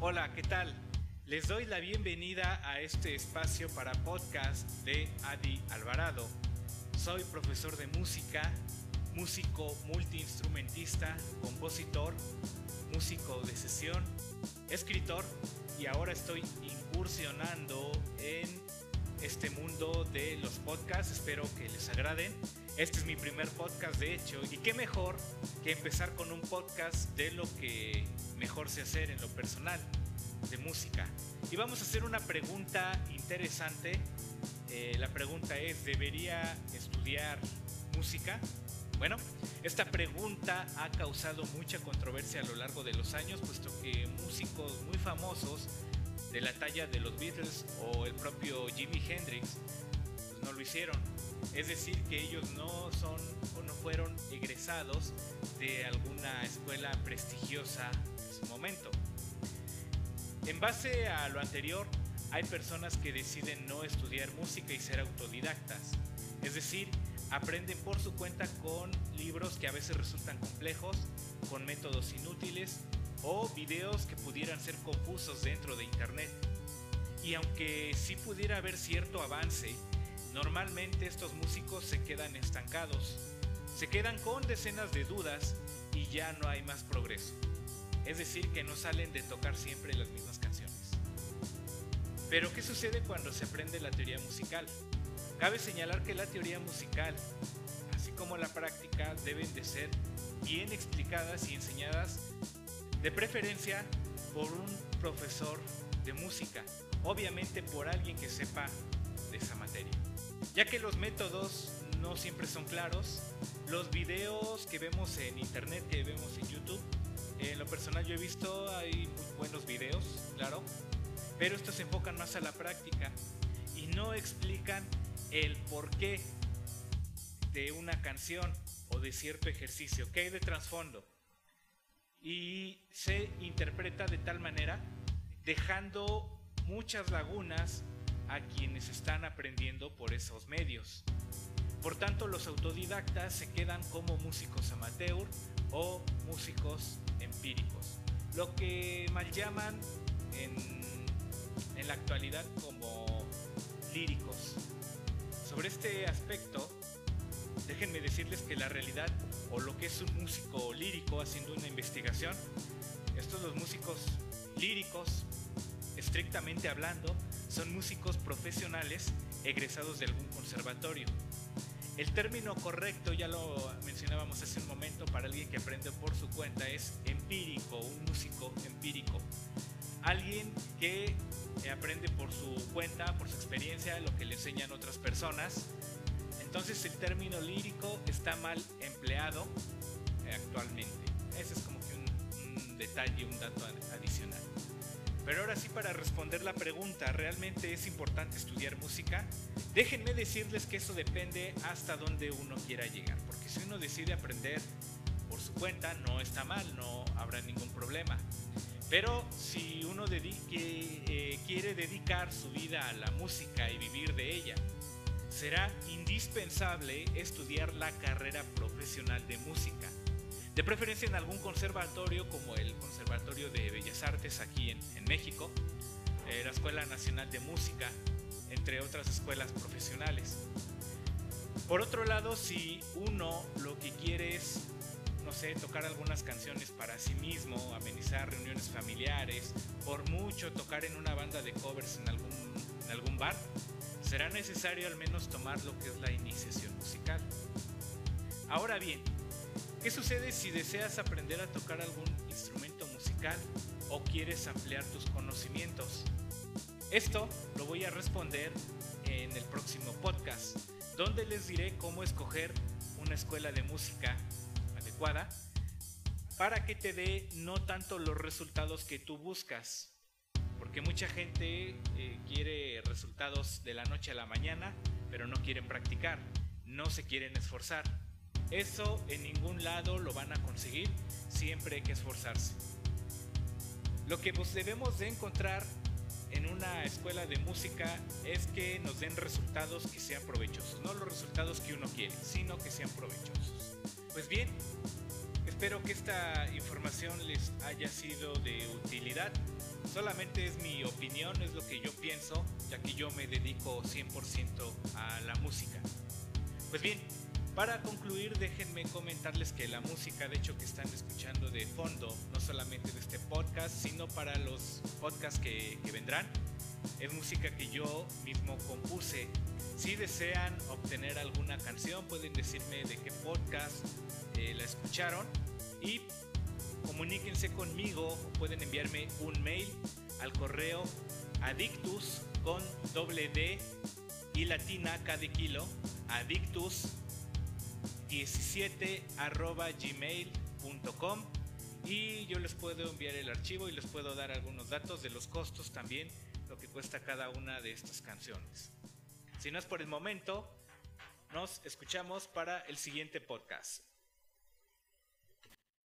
Hola, ¿qué tal? Les doy la bienvenida a este espacio para podcast de Adi Alvarado. Soy profesor de música, músico multiinstrumentista, compositor, músico de sesión, escritor y ahora estoy incursionando en este mundo de los podcasts. Espero que les agraden. Este es mi primer podcast de hecho y qué mejor que empezar con un podcast de lo que mejor sé hacer en lo personal, de música. Y vamos a hacer una pregunta interesante. Eh, la pregunta es, ¿debería estudiar música? Bueno, esta pregunta ha causado mucha controversia a lo largo de los años, puesto que músicos muy famosos de la talla de los Beatles o el propio Jimi Hendrix pues no lo hicieron. Es decir, que ellos no son o no fueron egresados de alguna escuela prestigiosa momento. En base a lo anterior, hay personas que deciden no estudiar música y ser autodidactas. Es decir, aprenden por su cuenta con libros que a veces resultan complejos, con métodos inútiles o videos que pudieran ser confusos dentro de Internet. Y aunque sí pudiera haber cierto avance, normalmente estos músicos se quedan estancados, se quedan con decenas de dudas y ya no hay más progreso. Es decir, que no salen de tocar siempre las mismas canciones. Pero ¿qué sucede cuando se aprende la teoría musical? Cabe señalar que la teoría musical, así como la práctica, deben de ser bien explicadas y enseñadas de preferencia por un profesor de música, obviamente por alguien que sepa de esa materia. Ya que los métodos no siempre son claros, los videos que vemos en internet, que vemos en YouTube, en lo personal yo he visto, hay muy buenos videos, claro, pero estos se enfocan más a la práctica y no explican el porqué de una canción o de cierto ejercicio, qué hay de trasfondo y se interpreta de tal manera dejando muchas lagunas a quienes están aprendiendo por esos medios. Por tanto, los autodidactas se quedan como músicos amateur o músicos empíricos, lo que mal llaman en, en la actualidad como líricos. Sobre este aspecto, déjenme decirles que la realidad o lo que es un músico lírico haciendo una investigación, estos los músicos líricos, estrictamente hablando, son músicos profesionales egresados de algún conservatorio. El término correcto, ya lo mencionábamos hace un momento, para alguien que aprende por su cuenta es empírico, un músico empírico. Alguien que aprende por su cuenta, por su experiencia, lo que le enseñan otras personas, entonces el término lírico está mal empleado eh, actualmente. Ese es como que un, detalle, un dato adicional. Pero ahora sí, para responder la pregunta, ¿realmente es importante estudiar música? Déjenme decirles que eso depende hasta donde uno quiera llegar, porque si uno decide aprender por su cuenta, no está mal, no habrá ningún problema. Pero si uno eh, quiere dedicar su vida a la música y vivir de ella, será indispensable estudiar la carrera profesional de música, de preferencia en algún conservatorio como el Conservatorio de Bellas Artes aquí en, México, eh, la Escuela Nacional de Música, entre otras escuelas profesionales. Por otro lado, si uno lo que quiere es, no sé, tocar algunas canciones para sí mismo, amenizar reuniones familiares, por mucho tocar en una banda de covers en algún, en algún bar, será necesario al menos tomar lo que es la iniciación musical. Ahora bien, ¿qué sucede si deseas aprender a tocar algún instrumento musical o quieres ampliar tus conocimientos? Esto lo voy a responder en el próximo podcast, donde les diré cómo escoger una escuela de música adecuada para que te dé no tanto los resultados que tú buscas, porque mucha gente eh, quiere resultados de la noche a la mañana, pero no quieren practicar, no se quieren esforzar. Eso en ningún lado lo van a conseguir, siempre hay que esforzarse. Lo que pues debemos de encontrar en una escuela de música es que nos den resultados que sean provechosos, no los resultados que uno quiere, sino que sean provechosos. Pues bien, Espero que esta información les haya sido de utilidad. Solamente es mi opinión, es lo que yo pienso, ya que yo me dedico 100% a la música. Pues bien, para concluir, déjenme comentarles que la música, de hecho, que están escuchando de fondo, no solamente de este podcast, sino para los podcasts que, vendrán, es música que yo mismo compuse. Si desean obtener alguna canción, pueden decirme de qué podcast eh, la escucharon y comuníquense conmigo pueden enviarme un mail al correo adictus con doble y latina cada kilo adictus 17 arroba gmail.com y yo les puedo enviar el archivo y les puedo dar algunos datos de los costos también, lo que cuesta cada una de estas canciones. Si no es por el momento, nos escuchamos para el siguiente podcast.